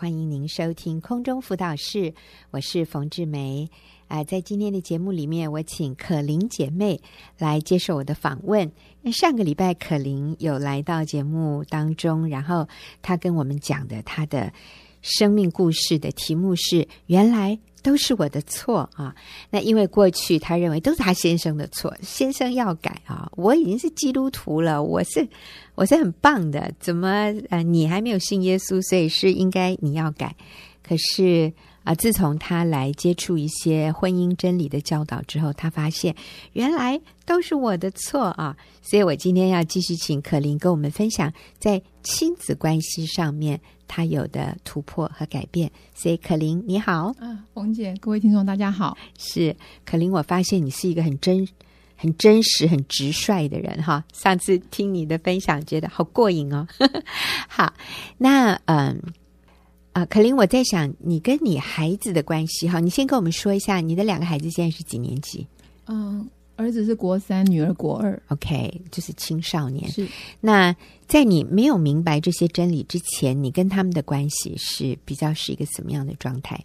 欢迎您收听空中辅导室，我是冯志梅。啊、呃，在今天的节目里面，我请可玲姐妹来接受我的访问。上个礼拜可玲有来到节目当中，然后她跟我们讲的她的生命故事的题目是“原来”。都是我的错啊！那因为过去他认为都是他先生的错，先生要改啊！我已经是基督徒了，我是我是很棒的，怎么呃你还没有信耶稣，所以是应该你要改。可是啊，自从他来接触一些婚姻真理的教导之后，他发现原来都是我的错啊！所以我今天要继续请可琳跟我们分享在亲子关系上面。他有的突破和改变，所以可伶你好，啊，冯姐，各位听众大家好，是可伶。我发现你是一个很真、很真实、很直率的人哈。上次听你的分享，觉得好过瘾哦。好，那嗯啊，可林，我在想你跟你孩子的关系哈，你先跟我们说一下，你的两个孩子现在是几年级？嗯。儿子是国三，女儿国二。OK，就是青少年。是。那在你没有明白这些真理之前，你跟他们的关系是比较是一个什么样的状态？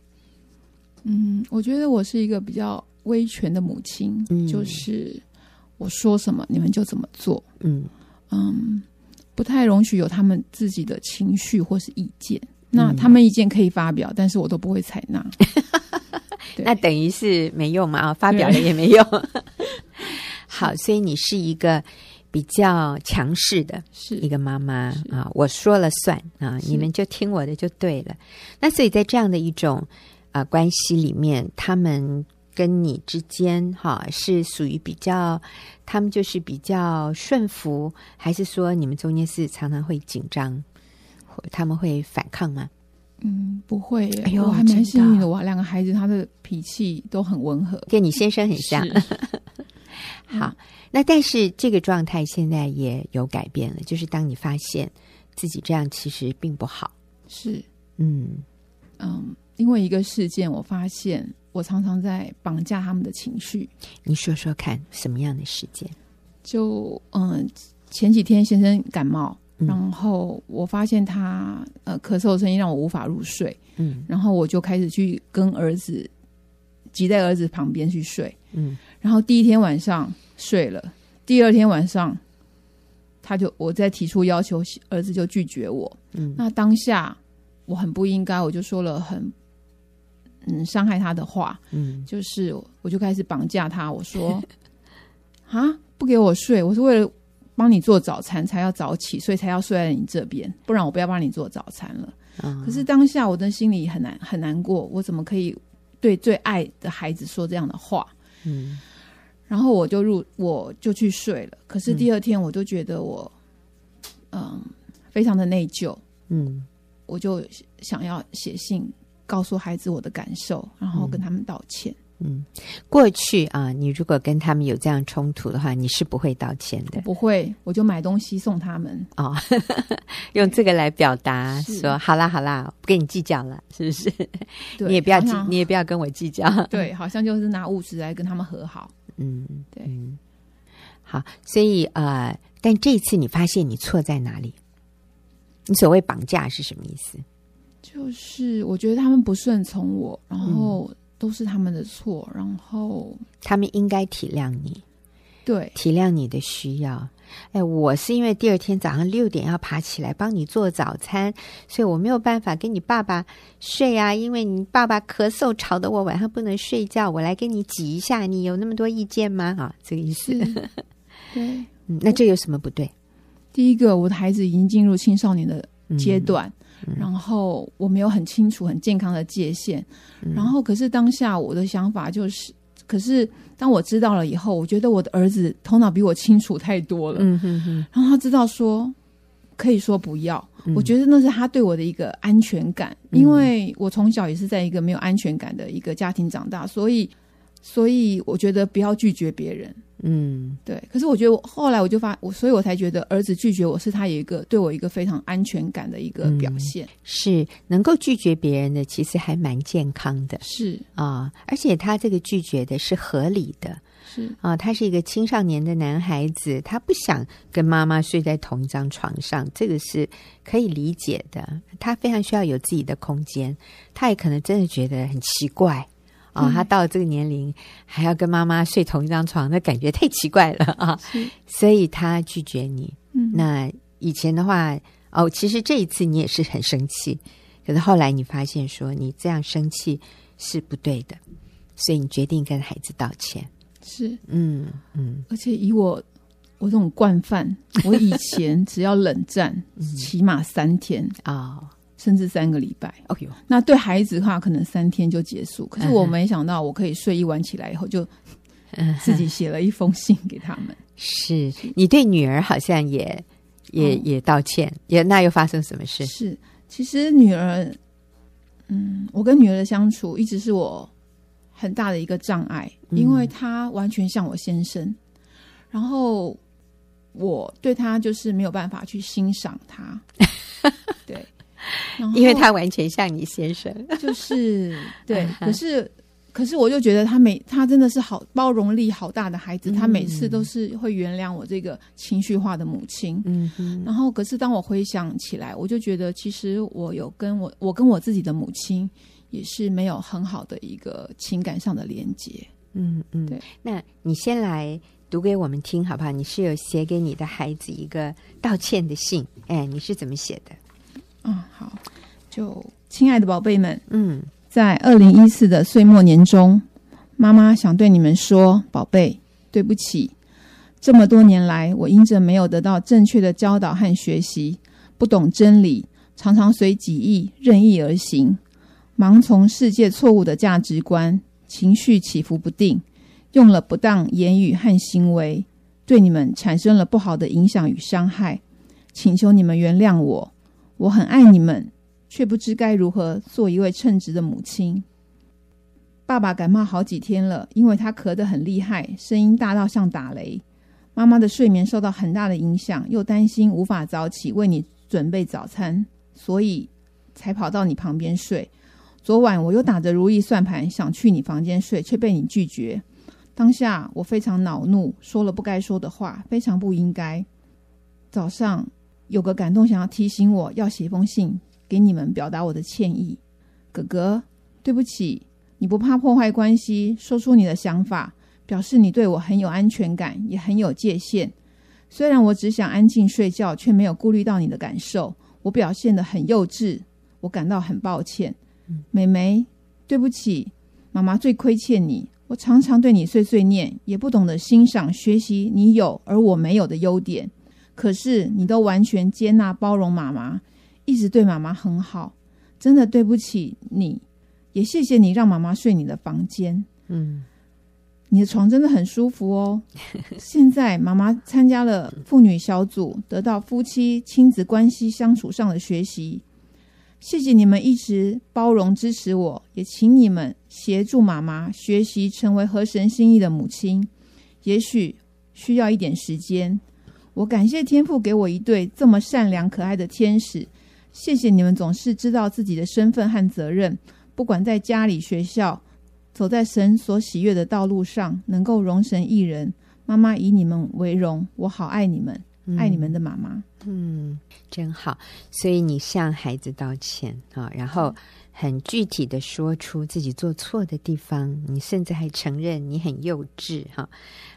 嗯，我觉得我是一个比较威权的母亲，嗯，就是我说什么你们就怎么做。嗯嗯，不太容许有他们自己的情绪或是意见。那他们意见可以发表，但是我都不会采纳。那等于是没用嘛？啊，发表了也没用。好，所以你是一个比较强势的，是一个妈妈啊，我说了算啊，你们就听我的就对了。那所以在这样的一种啊、呃、关系里面，他们跟你之间哈、啊、是属于比较，他们就是比较顺服，还是说你们中间是常常会紧张，他们会反抗吗？嗯，不会。哎呦，我还蛮幸运的，我两个孩子他的脾气都很温和，跟你先生很像。好，嗯、那但是这个状态现在也有改变了，就是当你发现自己这样其实并不好。是，嗯嗯，因为一个事件，我发现我常常在绑架他们的情绪。你说说看，什么样的事件？就嗯，前几天先生感冒。然后我发现他呃咳嗽的声音让我无法入睡，嗯，然后我就开始去跟儿子挤在儿子旁边去睡，嗯，然后第一天晚上睡了，第二天晚上他就我再提出要求，儿子就拒绝我，嗯，那当下我很不应该，我就说了很嗯伤害他的话，嗯，就是我就开始绑架他，我说 啊不给我睡，我是为了。帮你做早餐才要早起，所以才要睡在你这边，不然我不要帮你做早餐了。嗯、可是当下我的心里很难很难过，我怎么可以对最爱的孩子说这样的话？嗯，然后我就入我就去睡了。可是第二天我就觉得我嗯、呃、非常的内疚，嗯，我就想要写信告诉孩子我的感受，然后跟他们道歉。嗯，过去啊，你如果跟他们有这样冲突的话，你是不会道歉的。不会，我就买东西送他们哦，用这个来表达说好啦好啦，不跟你计较了，是不是？对你也不要计，你也不要跟我计较。对，好像就是拿物质来跟他们和好。嗯，对。好，所以呃，但这次你发现你错在哪里？你所谓绑架是什么意思？就是我觉得他们不顺从我，然后。嗯都是他们的错，然后他们应该体谅你，对，体谅你的需要。哎，我是因为第二天早上六点要爬起来帮你做早餐，所以我没有办法跟你爸爸睡啊，因为你爸爸咳嗽吵得我晚上不能睡觉，我来跟你挤一下，你有那么多意见吗？啊，这个意思。对，嗯，那这有什么不对？第一个，我的孩子已经进入青少年的阶段。嗯。然后我没有很清楚、很健康的界限，嗯、然后可是当下我的想法就是，可是当我知道了以后，我觉得我的儿子头脑比我清楚太多了，嗯哼哼，然后他知道说可以说不要，嗯、我觉得那是他对我的一个安全感，嗯、因为我从小也是在一个没有安全感的一个家庭长大，所以所以我觉得不要拒绝别人。嗯，对。可是我觉得我后来我就发我，所以我才觉得儿子拒绝我是他有一个对我一个非常安全感的一个表现。嗯、是能够拒绝别人的，其实还蛮健康的。是啊、哦，而且他这个拒绝的是合理的，是啊，他是一个青少年的男孩子，他不想跟妈妈睡在同一张床上，这个是可以理解的。他非常需要有自己的空间，他也可能真的觉得很奇怪啊，他到了这个年龄还要跟妈妈睡同一张床，那感觉太奇怪了 啊，所以他拒绝你。嗯，那以前的话，哦，其实这一次你也是很生气，可是后来你发现说你这样生气是不对的。所以你决定跟孩子道歉，是。嗯嗯，而且以我我这种惯犯，我以前只要冷战，起码三天。啊，哦、甚至三个礼拜。哦哟，那对孩子的话，可能三天就结束。可是我没想到，我可以睡一晚起来以后，就自己写了一封信给他们。是你对女儿好像也也也道歉，也那又发生什么事？是其实女儿，嗯，我跟女儿的相处一直是我。很大的一个障碍，因为她完全像我先生，嗯、然后我对她就是没有办法去欣赏她，对，因为他完全像你先生，就是对，可是可是我就觉得他每他真的是好包容力好大的孩子，嗯、他每次都是会原谅我这个情绪化的母亲，嗯哼，然后可是当我回想起来，我就觉得其实我有跟我我跟我自己的母亲。也是没有很好的一个情感上的连接，嗯嗯，对。那你先来读给我们听好不好？你是有写给你的孩子一个道歉的信，哎，你是怎么写的？嗯，好，就亲爱的宝贝们，嗯，在二零一四的岁末年终，妈妈想对你们说，宝贝，对不起，这么多年来，我因着没有得到正确的教导和学习，不懂真理，常常随己意任意而行。盲从世界错误的价值观，情绪起伏不定，用了不当言语和行为，对你们产生了不好的影响与伤害，请求你们原谅我。我很爱你们，却不知该如何做一位称职的母亲。爸爸感冒好几天了，因为他咳得很厉害，声音大到像打雷。妈妈的睡眠受到很大的影响，又担心无法早起为你准备早餐，所以才跑到你旁边睡。昨晚我又打着如意算盘，想去你房间睡，却被你拒绝。当下我非常恼怒，说了不该说的话，非常不应该。早上有个感动，想要提醒我要写封信给你们，表达我的歉意。哥哥，对不起，你不怕破坏关系，说出你的想法，表示你对我很有安全感，也很有界限。虽然我只想安静睡觉，却没有顾虑到你的感受，我表现得很幼稚，我感到很抱歉。妹妹，对不起，妈妈最亏欠你。我常常对你碎碎念，也不懂得欣赏、学习你有而我没有的优点。可是你都完全接纳、包容妈妈，一直对妈妈很好。真的对不起你，也谢谢你让妈妈睡你的房间。嗯，你的床真的很舒服哦。现在妈妈参加了妇女小组，得到夫妻亲子关系相处上的学习。谢谢你们一直包容支持我，也请你们协助妈妈学习成为合神心意的母亲。也许需要一点时间。我感谢天父给我一对这么善良可爱的天使。谢谢你们总是知道自己的身份和责任，不管在家里、学校，走在神所喜悦的道路上，能够容神一人。妈妈以你们为荣，我好爱你们。爱你们的妈妈，嗯，真好。所以你向孩子道歉啊，然后很具体的说出自己做错的地方，你甚至还承认你很幼稚哈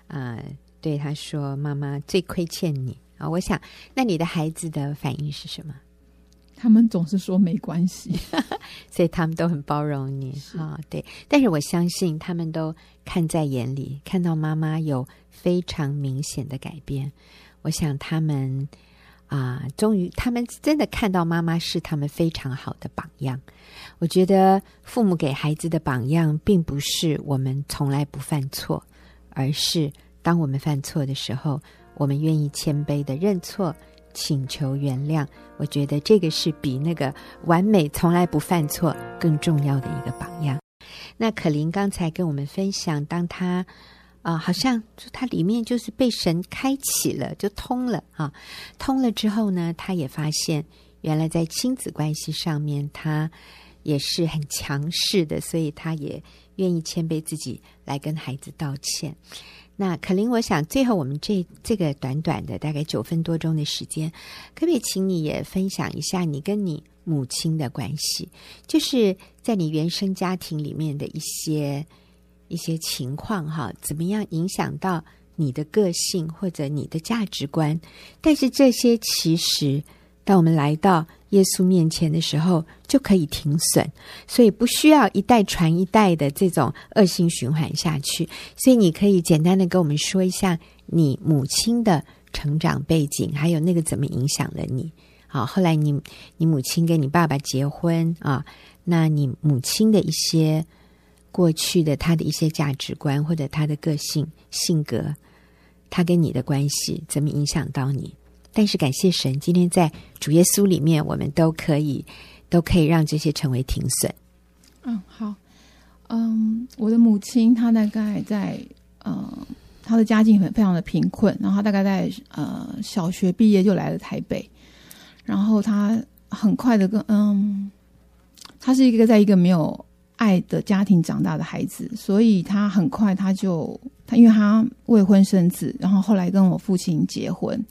啊，对他说：“妈妈最亏欠你啊。”我想，那你的孩子的反应是什么？他们总是说没关系，所以他们都很包容你啊。对，但是我相信他们都看在眼里，看到妈妈有非常明显的改变。我想他们啊，终于他们真的看到妈妈是他们非常好的榜样。我觉得父母给孩子的榜样，并不是我们从来不犯错，而是当我们犯错的时候，我们愿意谦卑的认错，请求原谅。我觉得这个是比那个完美从来不犯错更重要的一个榜样。那可伶刚才跟我们分享，当他。啊、好像就他里面就是被神开启了，就通了啊。通了之后呢，他也发现原来在亲子关系上面，他也是很强势的，所以他也愿意谦卑自己来跟孩子道歉。那可伶，我想最后我们这这个短短的大概九分多钟的时间，可不可以请你也分享一下你跟你母亲的关系？就是在你原生家庭里面的一些一些情况哈，怎么样影响到你的个性或者你的价值观？但是这些其实。当我们来到耶稣面前的时候，就可以停损，所以不需要一代传一代的这种恶性循环下去。所以你可以简单的跟我们说一下你母亲的成长背景，还有那个怎么影响了你。好，后来你你母亲跟你爸爸结婚啊，那你母亲的一些过去的她的一些价值观或者她的个性性格，她跟你的关系怎么影响到你？但是感谢神，今天在主耶稣里面，我们都可以都可以让这些成为停损。嗯，好，嗯，我的母亲她大概在呃，她的家境很非常的贫困，然后她大概在呃小学毕业就来了台北，然后她很快的跟嗯，她是一个在一个没有爱的家庭长大的孩子，所以她很快她就她因为她未婚生子，然后后来跟我父亲结婚。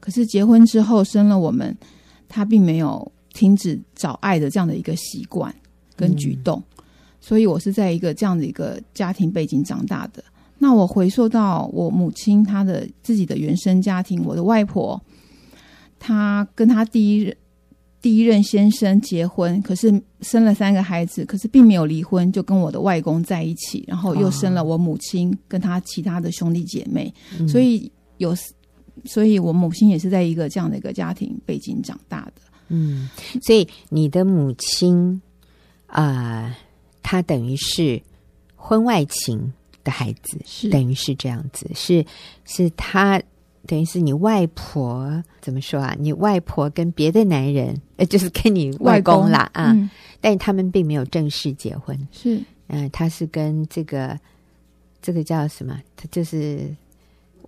可是结婚之后生了我们，他并没有停止找爱的这样的一个习惯跟举动，嗯、所以我是在一个这样的一个家庭背景长大的。那我回溯到我母亲她的自己的原生家庭，我的外婆，她跟她第一任第一任先生结婚，可是生了三个孩子，可是并没有离婚，就跟我的外公在一起，然后又生了我母亲跟她其他的兄弟姐妹，哦、所以有。所以，我母亲也是在一个这样的一个家庭背景长大的。嗯，所以你的母亲啊、呃，她等于是婚外情的孩子，是等于是这样子，是是她等于是你外婆怎么说啊？你外婆跟别的男人，呃，就是跟你外公啦公啊，嗯、但他们并没有正式结婚。是，嗯、呃，他是跟这个这个叫什么？他就是。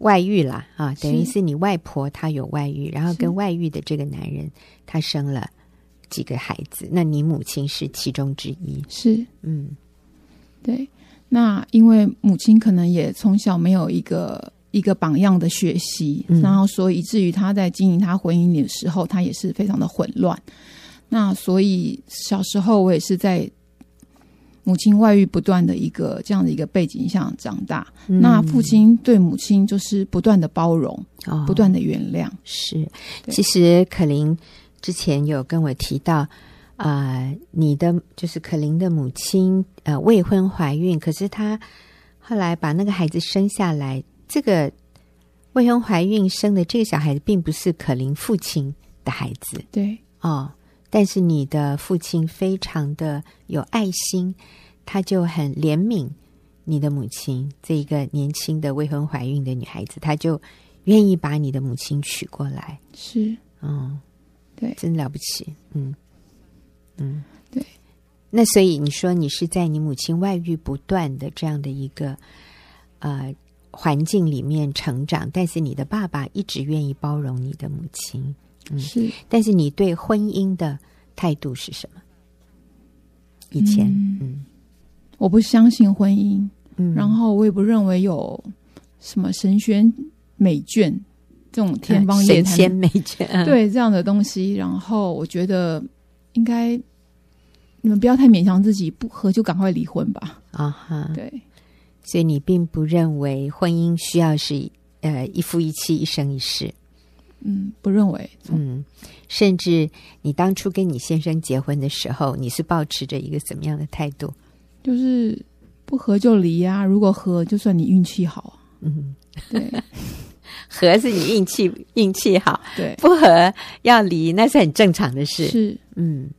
外遇啦，啊，等于是你外婆她有外遇，然后跟外遇的这个男人，他生了几个孩子，那你母亲是其中之一，是，嗯，对，那因为母亲可能也从小没有一个一个榜样的学习，嗯、然后所以以至于她在经营她婚姻的时候，她也是非常的混乱，那所以小时候我也是在。母亲外遇不断的一个这样的一个背景下长大，嗯、那父亲对母亲就是不断的包容，哦、不断的原谅。是，其实可林之前有跟我提到，啊、呃，你的就是可林的母亲，呃，未婚怀孕，可是她后来把那个孩子生下来，这个未婚怀孕生的这个小孩子，并不是可林父亲的孩子。对，哦。但是你的父亲非常的有爱心，他就很怜悯你的母亲这一个年轻的未婚怀孕的女孩子，他就愿意把你的母亲娶过来。是，嗯，对，真了不起，嗯嗯，对。那所以你说你是在你母亲外遇不断的这样的一个呃环境里面成长，但是你的爸爸一直愿意包容你的母亲。嗯，是，但是你对婚姻的态度是什么？以前，嗯，嗯我不相信婚姻，嗯，然后我也不认为有什么神仙美眷这种天方夜谭、神仙美眷，嗯、对这样的东西。然后我觉得应该你们不要太勉强自己，不合就赶快离婚吧。啊哈，对，所以你并不认为婚姻需要是呃一夫一妻、一生一世。嗯，不认为。嗯，甚至你当初跟你先生结婚的时候，你是保持着一个怎么样的态度？就是不合就离啊，如果合，就算你运气好。嗯，对，合是你运气运气好，对，不合要离，那是很正常的事。是，嗯，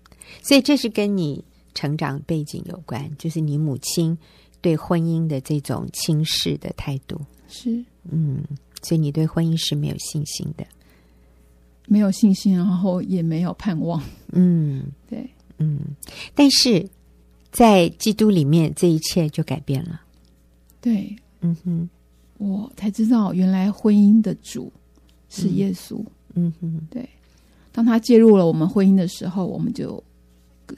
所以这是跟你成长背景有关，就是你母亲对婚姻的这种轻视的态度。是，嗯，所以你对婚姻是没有信心的。没有信心，然后也没有盼望。嗯，对，嗯，但是在基督里面，这一切就改变了。对，嗯哼，我才知道原来婚姻的主是耶稣。嗯，嗯哼，对，当他介入了我们婚姻的时候，我们就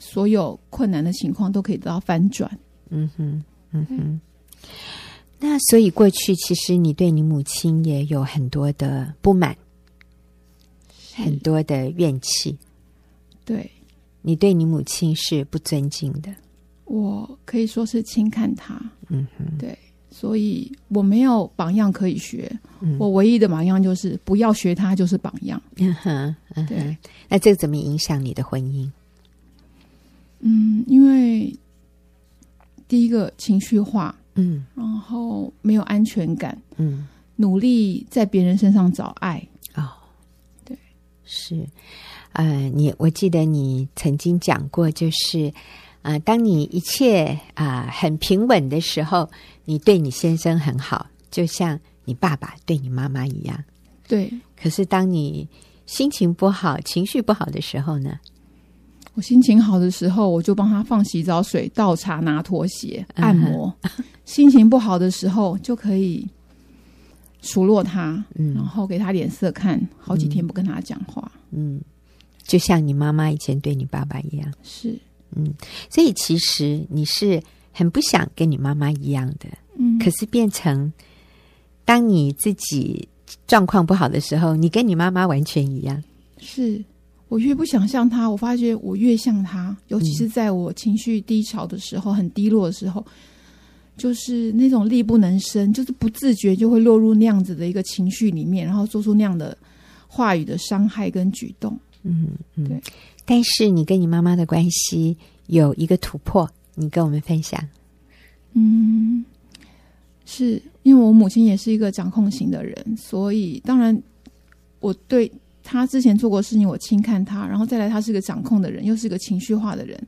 所有困难的情况都可以得到翻转。嗯哼，嗯哼。那所以过去其实你对你母亲也有很多的不满，很多的怨气。对，你对你母亲是不尊敬的，我可以说是轻看她。嗯哼，对，所以我没有榜样可以学。嗯、我唯一的榜样就是不要学她，就是榜样。嗯哼，嗯哼，对。那这个怎么影响你的婚姻？嗯，因为第一个情绪化。嗯，然后没有安全感，嗯，努力在别人身上找爱。是，呃，你我记得你曾经讲过，就是，呃，当你一切啊、呃、很平稳的时候，你对你先生很好，就像你爸爸对你妈妈一样。对，可是当你心情不好、情绪不好的时候呢？我心情好的时候，我就帮他放洗澡水、倒茶、拿拖鞋、按摩；嗯、心情不好的时候，就可以数落他，嗯，然后给他脸色看，好几天不跟他讲话，嗯，就像你妈妈以前对你爸爸一样，是，嗯，所以其实你是很不想跟你妈妈一样的，嗯，可是变成当你自己状况不好的时候，你跟你妈妈完全一样，是。我越不想像他，我发觉我越像他。尤其是在我情绪低潮的时候，很低落的时候，就是那种力不能生，就是不自觉就会落入那样子的一个情绪里面，然后做出那样的话语的伤害跟举动。嗯嗯，对。但是你跟你妈妈的关系有一个突破，你跟我们分享。嗯，是因为我母亲也是一个掌控型的人，所以当然我对。她之前做过事情，我轻看她，然后再来，她是个掌控的人，又是个情绪化的人。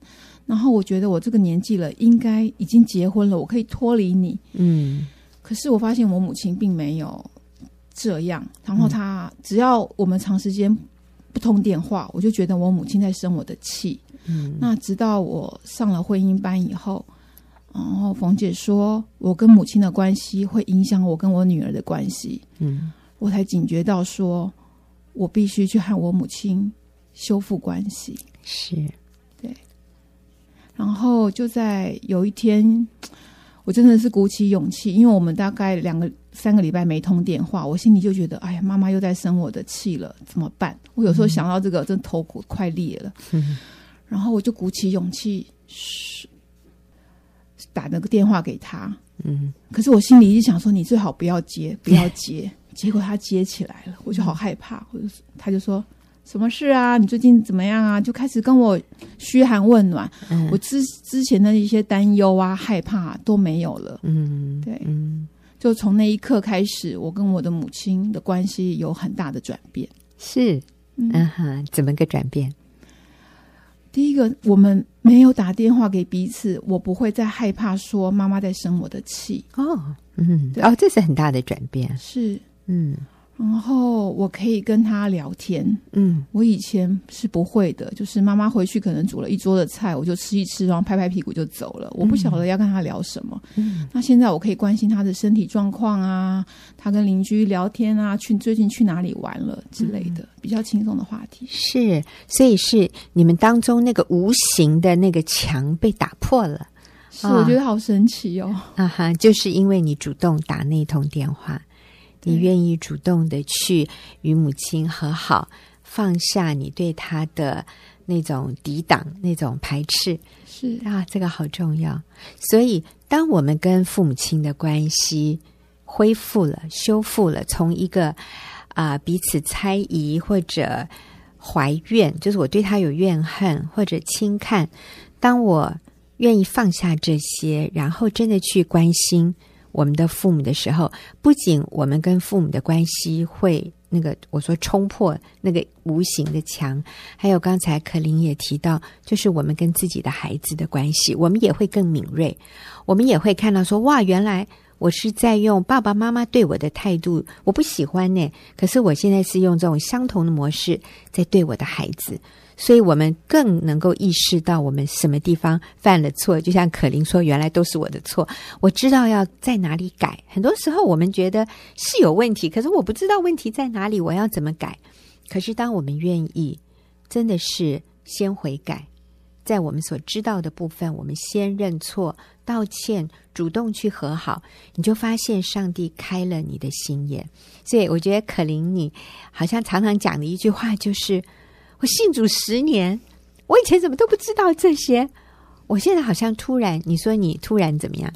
然后我觉得我这个年纪了，应该已经结婚了，我可以脱离你。嗯。可是我发现我母亲并没有这样。然后她只要我们长时间不通电话，我就觉得我母亲在生我的气。嗯。那直到我上了婚姻班以后，然后冯姐说我跟母亲的关系会影响我跟我女儿的关系。嗯。我才警觉到说。我必须去和我母亲修复关系，是，对。然后就在有一天，我真的是鼓起勇气，因为我们大概两个三个礼拜没通电话，我心里就觉得，哎呀，妈妈又在生我的气了，怎么办？我有时候想到这个，真的头骨快裂了。嗯。然后我就鼓起勇气，打了个电话给他。嗯。可是我心里一直想说，你最好不要接，不要接。结果他接起来了，我就好害怕。我就他就说：“什么事啊？你最近怎么样啊？”就开始跟我嘘寒问暖。嗯、我之之前的一些担忧啊、害怕都没有了。嗯，对，嗯，就从那一刻开始，我跟我的母亲的关系有很大的转变。是，嗯哼，怎么个转变？第一个，我们没有打电话给彼此，我不会再害怕说妈妈在生我的气。哦，嗯，哦，这是很大的转变。是。嗯，然后我可以跟他聊天。嗯，我以前是不会的，就是妈妈回去可能煮了一桌的菜，我就吃一吃，然后拍拍屁股就走了。我不晓得要跟他聊什么。嗯，那现在我可以关心他的身体状况啊，他跟邻居聊天啊，去最近去哪里玩了之类的，嗯，比较轻松的话题。是，所以是你们当中那个无形的那个墙被打破了。是，我觉得好神奇哦。啊哈，就是因为你主动打那通电话。你愿意主动的去与母亲和好，放下你对她的那种抵挡、那种排斥，是啊，这个好重要。所以，当我们跟父母亲的关系恢复了、修复了，从一个啊、呃、彼此猜疑或者怀怨，就是我对他有怨恨或者轻看，当我愿意放下这些，然后真的去关心。我们的父母的时候，不仅我们跟父母的关系会那个我说冲破那个无形的墙，还有刚才可林也提到，就是我们跟自己的孩子的关系，我们也会更敏锐，我们也会看到说，哇，原来我是在用爸爸妈妈对我的态度，我不喜欢呢，可是我现在是用这种相同的模式在对我的孩子。所以我们更能够意识到我们什么地方犯了错，就像可伶说：“原来都是我的错。”我知道要在哪里改。很多时候我们觉得是有问题，可是我不知道问题在哪里，我要怎么改？可是当我们愿意，真的是先悔改，在我们所知道的部分，我们先认错、道歉，主动去和好，你就发现上帝开了你的心眼。所以，我觉得可伶你好像常常讲的一句话就是：“我信主十年，我以前怎么都不知道这些，我现在好像突然……你说你突然怎么样？”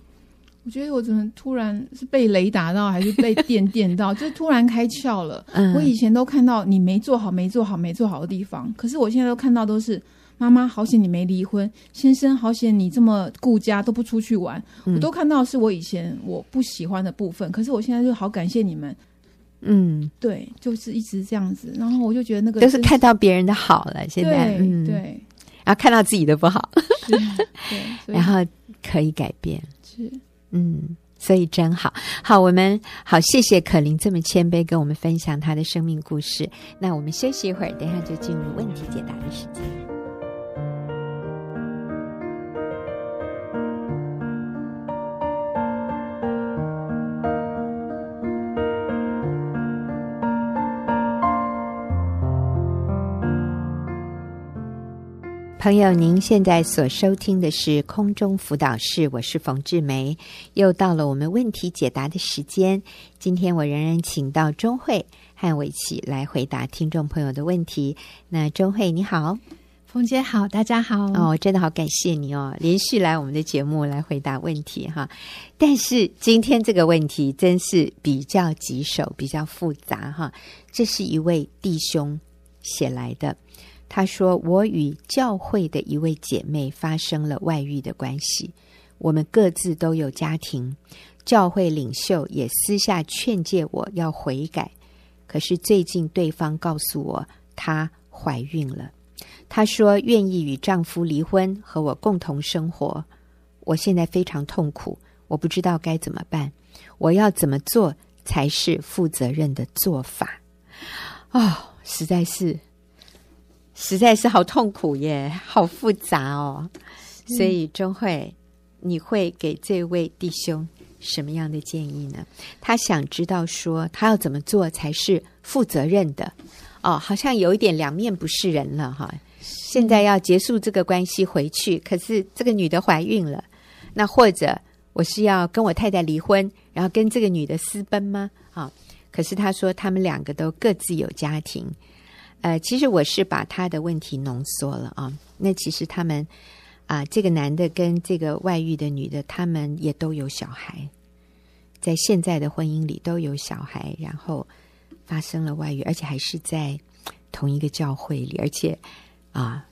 我觉得我怎么突然是被雷打到，还是被电电到？就突然开窍了。嗯，我以前都看到你没做好、没做好、没做好的地方，可是我现在都看到都是妈妈好险你没离婚，先生好险你这么顾家都不出去玩，嗯、我都看到是我以前我不喜欢的部分。可是我现在就好感谢你们。嗯，对，就是一直这样子。然后我就觉得那个都是看到别人的好了，现在对，嗯、对，然后看到自己的不好，是 对，然后可以改变，是。嗯，所以真好，好，我们好，谢谢可琳这么谦卑跟我们分享她的生命故事。那我们休息一会儿，等一下就进入问题解答的时间。朋友，您现在所收听的是空中辅导室，我是冯志梅，又到了我们问题解答的时间。今天我仍然请到钟慧和我一起来回答听众朋友的问题。那钟慧你好，冯姐好，大家好。哦，真的好感谢你哦，连续来我们的节目来回答问题哈。但是今天这个问题真是比较棘手，比较复杂哈。这是一位弟兄写来的。他说：“我与教会的一位姐妹发生了外遇的关系，我们各自都有家庭，教会领袖也私下劝诫我要悔改。可是最近对方告诉我她怀孕了，她说愿意与丈夫离婚，和我共同生活。我现在非常痛苦，我不知道该怎么办，我要怎么做才是负责任的做法？哦，实在是。”实在是好痛苦耶，好复杂哦。所以钟慧，你会给这位弟兄什么样的建议呢？他想知道说，他要怎么做才是负责任的？哦，好像有一点两面不是人了哈。现在要结束这个关系回去，可是这个女的怀孕了，那或者我是要跟我太太离婚，然后跟这个女的私奔吗？啊，可是他说他们两个都各自有家庭。呃，其实我是把他的问题浓缩了啊。那其实他们啊，这个男的跟这个外遇的女的，他们也都有小孩，在现在的婚姻里都有小孩，然后发生了外遇，而且还是在同一个教会里，而且啊，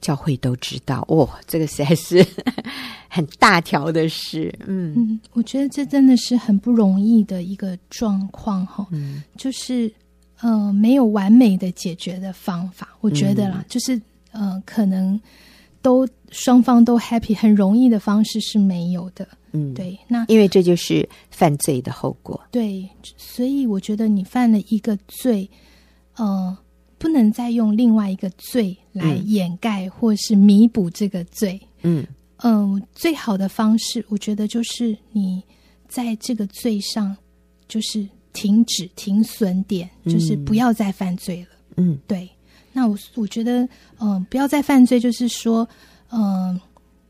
教会都知道哦，这个实在是 很大条的事。嗯嗯，我觉得这真的是很不容易的一个状况哈。嗯，就是。呃，没有完美的解决的方法，我觉得啦，嗯、就是呃，可能都双方都 happy，很容易的方式是没有的。嗯，对，那因为这就是犯罪的后果。对，所以我觉得你犯了一个罪，呃，不能再用另外一个罪来掩盖或是弥补这个罪。嗯嗯、呃，最好的方式，我觉得就是你在这个罪上，就是。停止停损点，就是不要再犯罪了。嗯，对。那我我觉得，嗯、呃，不要再犯罪，就是说，嗯、呃，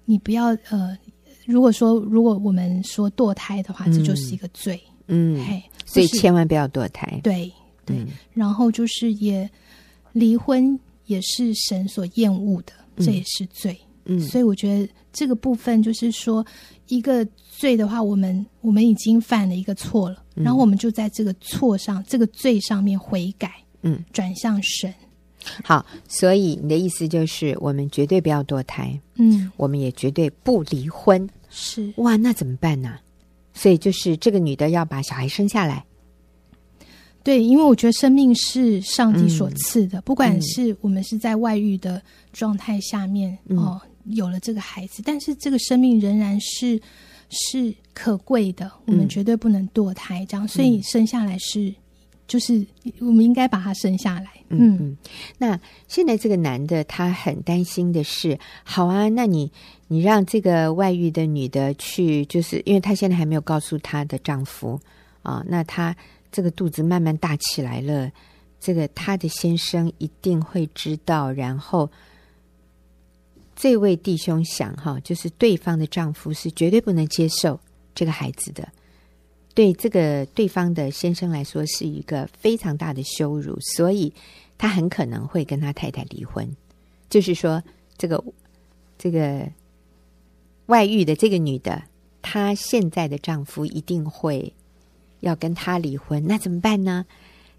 你不要呃，如果说如果我们说堕胎的话，这就是一个罪。嗯，嘿，所以千万不要堕胎。对对。嗯、然后就是也离婚也是神所厌恶的，这也是罪。嗯，所以我觉得这个部分就是说，一个罪的话，我们我们已经犯了一个错了。然后我们就在这个错上、嗯、这个罪上面悔改，嗯，转向神。好，所以你的意思就是，我们绝对不要堕胎，嗯，我们也绝对不离婚。是哇，那怎么办呢？所以就是这个女的要把小孩生下来。对，因为我觉得生命是上帝所赐的，嗯、不管是我们是在外遇的状态下面、嗯、哦，有了这个孩子，但是这个生命仍然是。是可贵的，我们绝对不能堕胎，这样，嗯、所以生下来是，就是我们应该把他生下来。嗯嗯。那现在这个男的他很担心的是，好啊，那你你让这个外遇的女的去，就是因为她现在还没有告诉她的丈夫啊，那她这个肚子慢慢大起来了，这个她的先生一定会知道，然后这位弟兄想哈，就是对方的丈夫是绝对不能接受这个孩子的，对这个对方的先生来说是一个非常大的羞辱，所以他很可能会跟他太太离婚。就是说，这个这个外遇的这个女的，她现在的丈夫一定会要跟她离婚，那怎么办呢？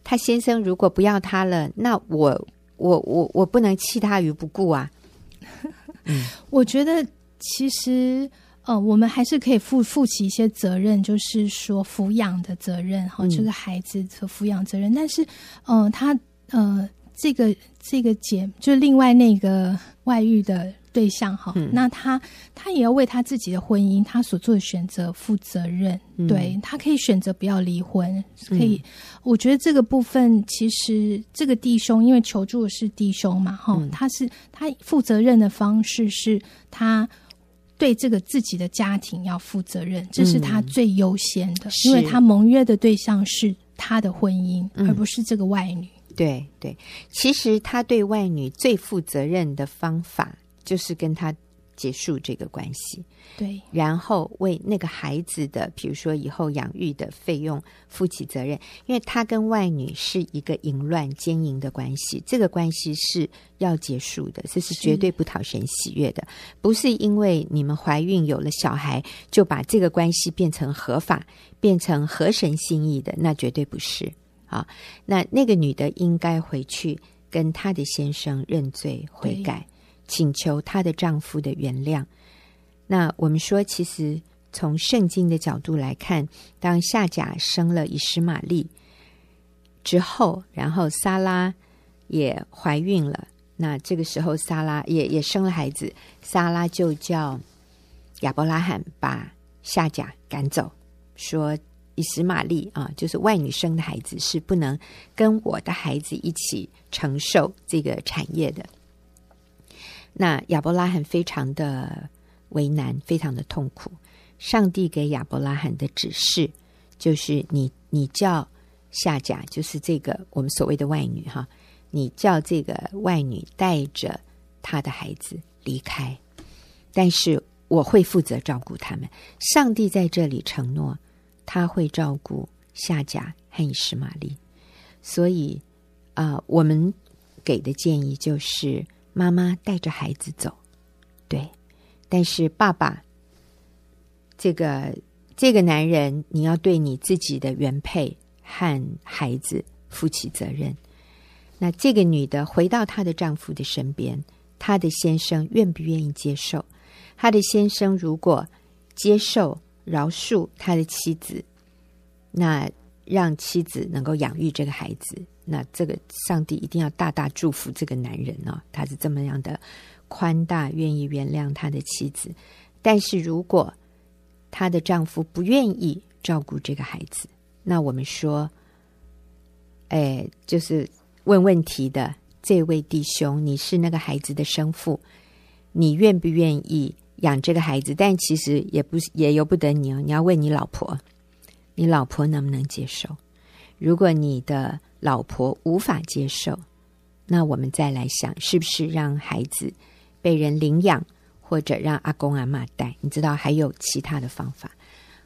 她先生如果不要她了，那我我我我不能弃她于不顾啊。嗯，我觉得其实呃，我们还是可以负负起一些责任，就是说抚养的责任哈，这个孩子的抚养责任。但是，嗯、呃，他呃，这个这个姐，就另外那个外遇的。对象哈，嗯、那他他也要为他自己的婚姻，他所做的选择负责任。嗯、对，他可以选择不要离婚，可以。嗯、我觉得这个部分，其实这个弟兄因为求助的是弟兄嘛，哈、嗯，他是他负责任的方式是他对这个自己的家庭要负责任，这是他最优先的，嗯、因为他盟约的对象是他的婚姻，嗯、而不是这个外女。对对，其实他对外女最负责任的方法。就是跟他结束这个关系，对，然后为那个孩子的，比如说以后养育的费用负起责任，因为他跟外女是一个淫乱奸淫的关系，这个关系是要结束的，这是绝对不讨神喜悦的，是不是因为你们怀孕有了小孩就把这个关系变成合法，变成合神心意的，那绝对不是啊。那那个女的应该回去跟她的先生认罪悔改。请求她的丈夫的原谅。那我们说，其实从圣经的角度来看，当夏甲生了以实玛利之后，然后撒拉也怀孕了。那这个时候，撒拉也也生了孩子，撒拉就叫亚伯拉罕把夏甲赶走，说以实玛利啊，就是外女生的孩子是不能跟我的孩子一起承受这个产业的。那亚伯拉罕非常的为难，非常的痛苦。上帝给亚伯拉罕的指示就是你：你叫夏甲，就是这个我们所谓的外女哈，你叫这个外女带着她的孩子离开，但是我会负责照顾他们。上帝在这里承诺，他会照顾夏甲和以实玛利。所以啊、我们给的建议就是。妈妈带着孩子走，对，但是爸爸，这个这个男人，你要对你自己的原配和孩子负起责任。那这个女的回到她的丈夫的身边，她的先生愿不愿意接受？她的先生如果接受饶恕他的妻子，那让妻子能够养育这个孩子。那这个上帝一定要大大祝福这个男人哦，他是这么样的宽大，愿意原谅他的妻子。但是如果她的丈夫不愿意照顾这个孩子，那我们说，哎，就是问问题的这位弟兄，你是那个孩子的生父，你愿不愿意养这个孩子？但其实也不也由不得你哦，你要问你老婆，你老婆能不能接受？如果你的老婆无法接受，那我们再来想，是不是让孩子被人领养，或者让阿公阿嬷带？你知道还有其他的方法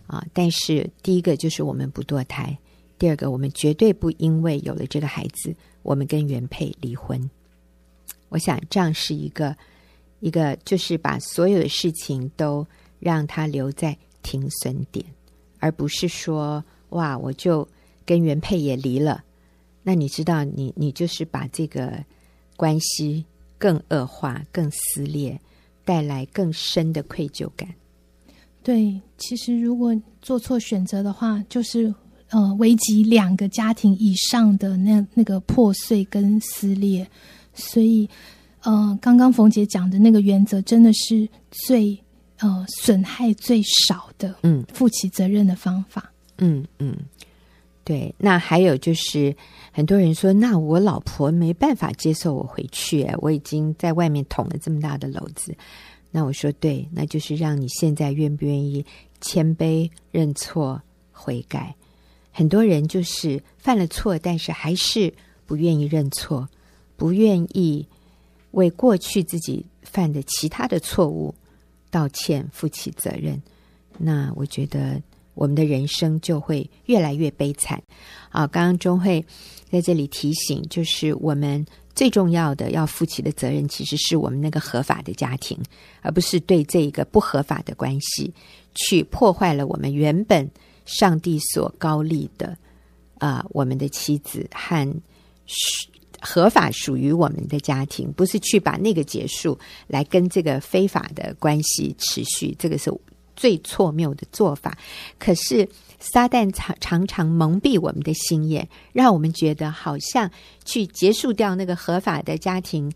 啊。但是第一个就是我们不堕胎，第二个我们绝对不因为有了这个孩子，我们跟原配离婚。我想这样是一个一个，就是把所有的事情都让他留在停损点，而不是说哇，我就。跟原配也离了，那你知道你，你你就是把这个关系更恶化、更撕裂，带来更深的愧疚感。对，其实如果做错选择的话，就是呃，危及两个家庭以上的那那个破碎跟撕裂。所以，呃，刚刚冯姐讲的那个原则，真的是最呃损害最少的，嗯，负起责任的方法。嗯嗯。嗯对，那还有就是，很多人说，那我老婆没办法接受我回去，我已经在外面捅了这么大的篓子。那我说，对，那就是让你现在愿不愿意谦卑认错悔改？很多人就是犯了错，但是还是不愿意认错，不愿意为过去自己犯的其他的错误道歉，负起责任，那我觉得我们的人生就会越来越悲惨。啊，刚刚钟慧在这里提醒，就是我们最重要的要负起的责任，其实是我们那个合法的家庭，而不是对这一个不合法的关系去破坏了我们原本上帝所高立的啊、我们的妻子和。合法属于我们的家庭，不是去把那个结束，来跟这个非法的关系持续，这个是最错谬的做法。可是撒旦常常常蒙蔽我们的心眼，让我们觉得好像去结束掉那个合法的家庭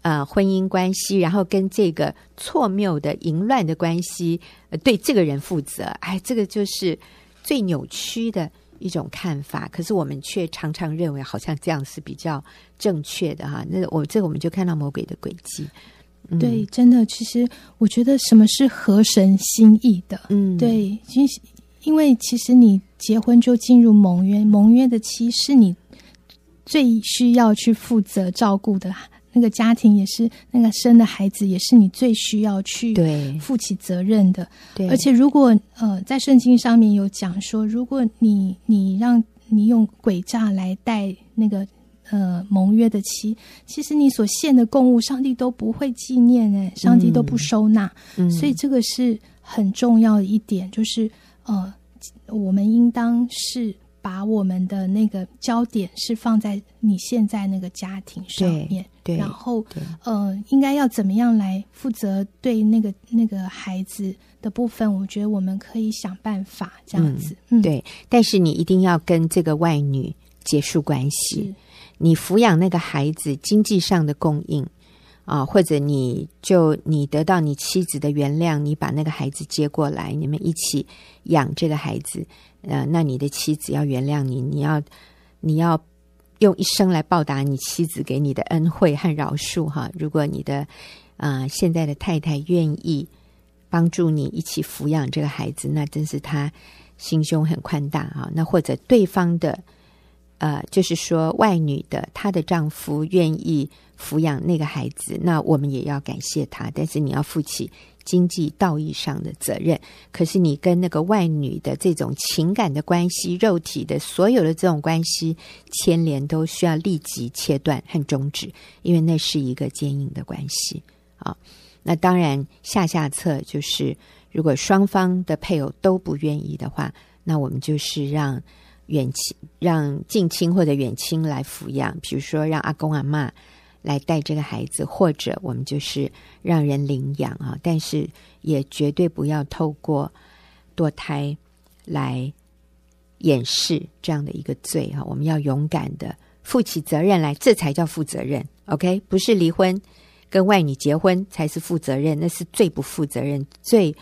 呃婚姻关系，然后跟这个错谬的淫乱的关系，对这个人负责。哎，这个就是最扭曲的。一种看法，可是我们却常常认为好像这样是比较正确的哈。那我这我们就看到魔鬼的轨迹。嗯、对，真的，其实我觉得什么是合神心意的？嗯，对，因因为其实你结婚就进入盟约，盟约的妻是你最需要去负责照顾的。那个家庭也是，那个生的孩子也是你最需要去负起责任的。对，而且如果呃，在圣经上面有讲说，如果你你让你用诡诈来带那个呃盟约的期，其实你所献的供物，上帝都不会纪念哎，上帝都不收纳。嗯，所以这个是很重要的一点，就是呃，我们应当是。把我们的那个焦点是放在你现在那个家庭上面，对，对然后呃，应该要怎么样来负责对那个那个孩子的部分？我觉得我们可以想办法这样子，嗯，对。但是你一定要跟这个外女结束关系，你抚养那个孩子经济上的供应啊，或者你就你得到你妻子的原谅，你把那个孩子接过来，你们一起养这个孩子。呃，那你的妻子要原谅你，你要你要用一生来报答你妻子给你的恩惠和饶恕哈。如果你的啊、呃、现在的太太愿意帮助你一起抚养这个孩子，那真是他心胸很宽大哈。那或者对方的呃，就是说外女的她的丈夫愿意抚养那个孩子，那我们也要感谢他，但是你要负起。经济道义上的责任，可是你跟那个外女的这种情感的关系、肉体的所有的这种关系牵连，都需要立即切断和终止，因为那是一个坚硬的关系啊。那当然，下下策就是，如果双方的配偶都不愿意的话，那我们就是让远亲、让近亲或者远亲来抚养，比如说让阿公阿嬷。来带这个孩子，或者我们就是让人领养啊，但是也绝对不要透过堕胎来掩饰这样的一个罪哈。我们要勇敢的负起责任来，这才叫负责任。OK，不是离婚跟外女结婚才是负责任，那是最不负责任、最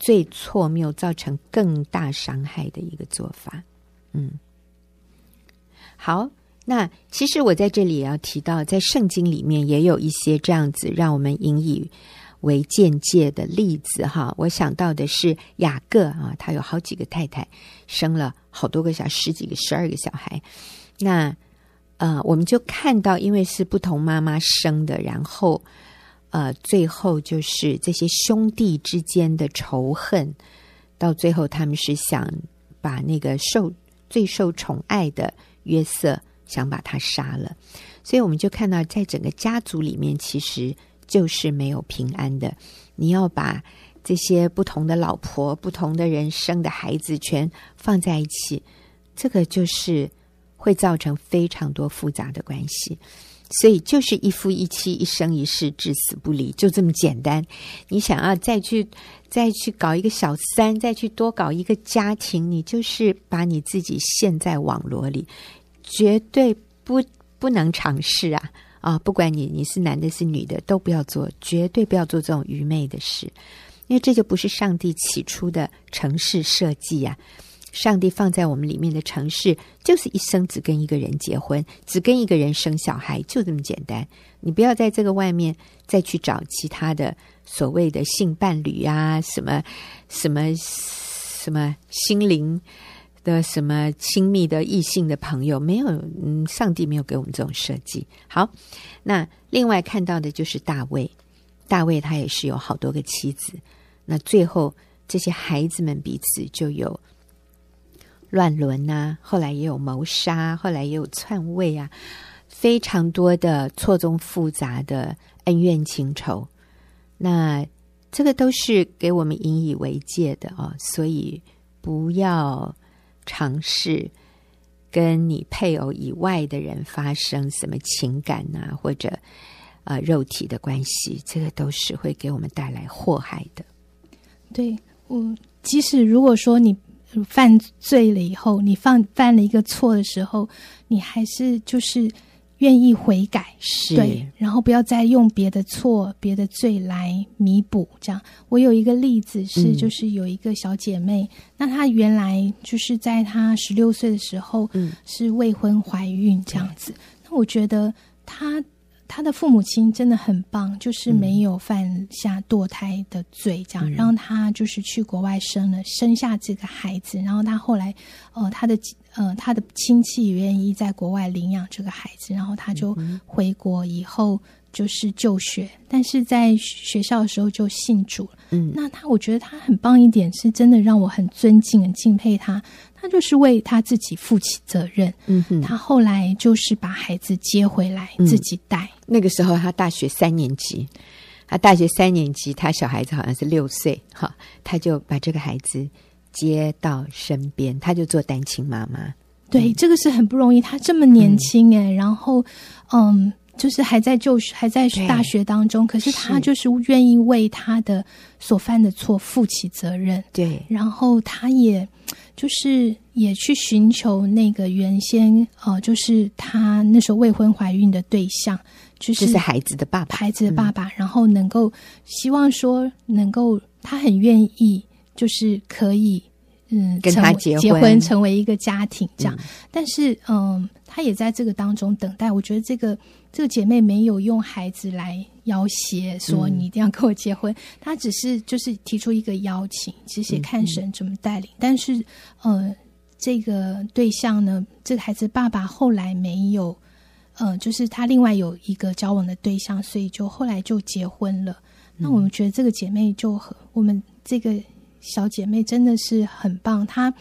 最错谬、造成更大伤害的一个做法。嗯，好。那其实我在这里也要提到，在圣经里面也有一些这样子让我们引以为鉴戒的例子哈。我想到的是雅各啊，他有好几个太太，生了好多个小十几个、十二个小孩。那呃，我们就看到，因为是不同妈妈生的，然后呃，最后就是这些兄弟之间的仇恨，到最后他们是想把那个受最受宠爱的约瑟。想把他杀了，所以我们就看到，在整个家族里面，其实就是没有平安的。你要把这些不同的老婆、不同的人生的孩子全放在一起，这个就是会造成非常多复杂的关系。所以，就是一夫一妻，一生一世，至死不离，就这么简单。你想要再去再去搞一个小三，再去多搞一个家庭，你就是把你自己陷在网罗里。绝对不不能尝试啊！啊，不管你你是男的是女的，都不要做，绝对不要做这种愚昧的事，因为这就不是上帝起初的城市设计呀、啊。上帝放在我们里面的城市，就是一生只跟一个人结婚，只跟一个人生小孩，就这么简单。你不要在这个外面再去找其他的所谓的性伴侣啊，什么什么什么心灵。的什么亲密的异性的朋友没有？嗯，上帝没有给我们这种设计。好，那另外看到的就是大卫，大卫他也是有好多个妻子，那最后这些孩子们彼此就有乱伦呐、啊，后来也有谋杀，后来也有篡位啊，非常多的错综复杂的恩怨情仇。那这个都是给我们引以为戒的哦，所以不要尝试跟你配偶以外的人发生什么情感啊，或者呃肉体的关系，这个都是会给我们带来祸害的。对，我即使如果说你犯罪了以后，你犯犯了一个错的时候，你还是就是。愿意悔改，是对，然后不要再用别的错、别的罪来弥补。这样，我有一个例子是，就是有一个小姐妹，嗯、那她原来就是在她十六岁的时候，嗯，是未婚怀孕这样子。那我觉得她。他的父母亲真的很棒，就是没有犯下堕胎的罪，这样、嗯、让他就是去国外生了，生下这个孩子。然后他后来，呃，他的呃他的亲戚也愿意在国外领养这个孩子，然后他就回国以后就是就学，但是在学校的时候就信主了。嗯，那他我觉得他很棒一点，是真的让我很尊敬、很敬佩他。他就是为他自己负起责任。嗯哼，他后来就是把孩子接回来，嗯、自己带。那个时候他大学三年级，他大学三年级，他小孩子好像是六岁，哈，他就把这个孩子接到身边，他就做单亲妈妈。对，嗯、这个是很不容易。他这么年轻哎，嗯、然后嗯，就是还在就学，还在大学当中，可是他就是愿意为他的所犯的错负起责任。对，然后他也。就是也去寻求那个原先呃，就是他那时候未婚怀孕的对象，就是，就是孩子的爸爸，孩子的爸爸，嗯、然后能够希望说能够他很愿意，就是可以嗯跟他结婚，结婚成为一个家庭这样，嗯、但是嗯，他也在这个当中等待。我觉得这个这个姐妹没有用孩子来。要挟说你一定要跟我结婚，嗯、他只是就是提出一个邀请，其实也看神怎么带领。嗯、但是，呃，这个对象呢，这个孩子爸爸后来没有，呃，就是他另外有一个交往的对象，所以就后来就结婚了。嗯、那我们觉得这个姐妹就很，我们这个小姐妹真的是很棒，她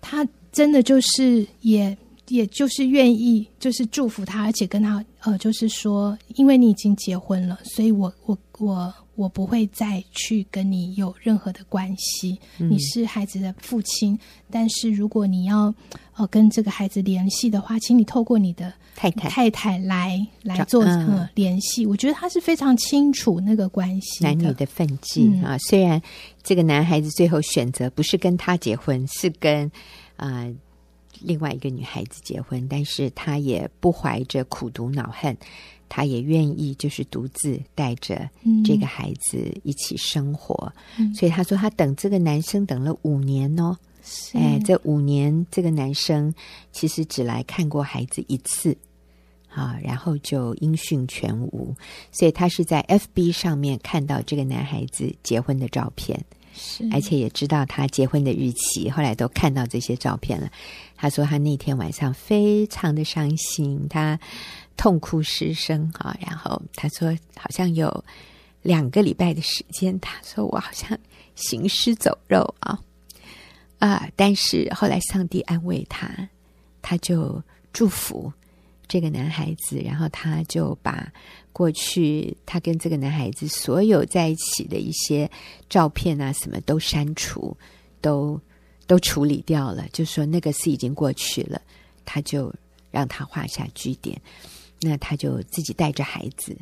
她真的就是也。也就是愿意，就是祝福他，而且跟他呃，就是说，因为你已经结婚了，所以我我我我不会再去跟你有任何的关系。嗯、你是孩子的父亲，但是如果你要呃跟这个孩子联系的话，请你透过你的太太太太来来做呃联系。我觉得他是非常清楚那个关系男女的分际、嗯、啊。虽然这个男孩子最后选择不是跟他结婚，是跟啊。呃另外一个女孩子结婚，但是她也不怀着苦毒恼恨，她也愿意就是独自带着这个孩子一起生活。嗯、所以她说，她等这个男生等了五年哦。是哎，这五年这个男生其实只来看过孩子一次，啊，然后就音讯全无。所以她是在 FB 上面看到这个男孩子结婚的照片。是，而且也知道他结婚的日期，后来都看到这些照片了。他说他那天晚上非常的伤心，他痛哭失声啊。然后他说好像有两个礼拜的时间，他说我好像行尸走肉啊啊！但是后来上帝安慰他，他就祝福这个男孩子，然后他就把。过去，他跟这个男孩子所有在一起的一些照片啊，什么都删除，都都处理掉了。就说那个事已经过去了，他就让他画下句点。那他就自己带着孩子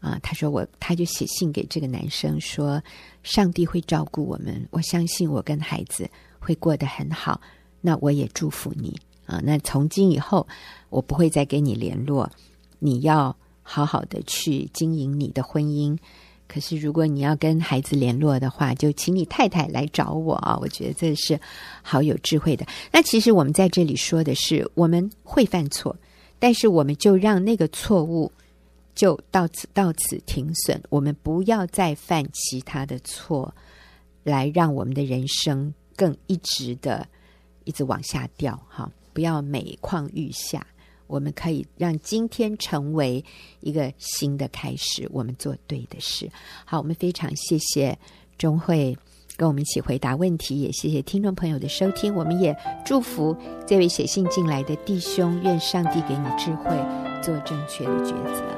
啊，他说我，他就写信给这个男生说，上帝会照顾我们，我相信我跟孩子会过得很好。那我也祝福你啊。那从今以后，我不会再跟你联络，你要。好好的去经营你的婚姻，可是如果你要跟孩子联络的话，就请你太太来找我啊！我觉得这是好有智慧的。那其实我们在这里说的是，我们会犯错，但是我们就让那个错误就到此到此停损，我们不要再犯其他的错，来让我们的人生更一直的一直往下掉哈！不要每况愈下。我们可以让今天成为一个新的开始，我们做对的事。好，我们非常谢谢钟慧跟我们一起回答问题，也谢谢听众朋友的收听。我们也祝福这位写信进来的弟兄，愿上帝给你智慧，做正确的抉择。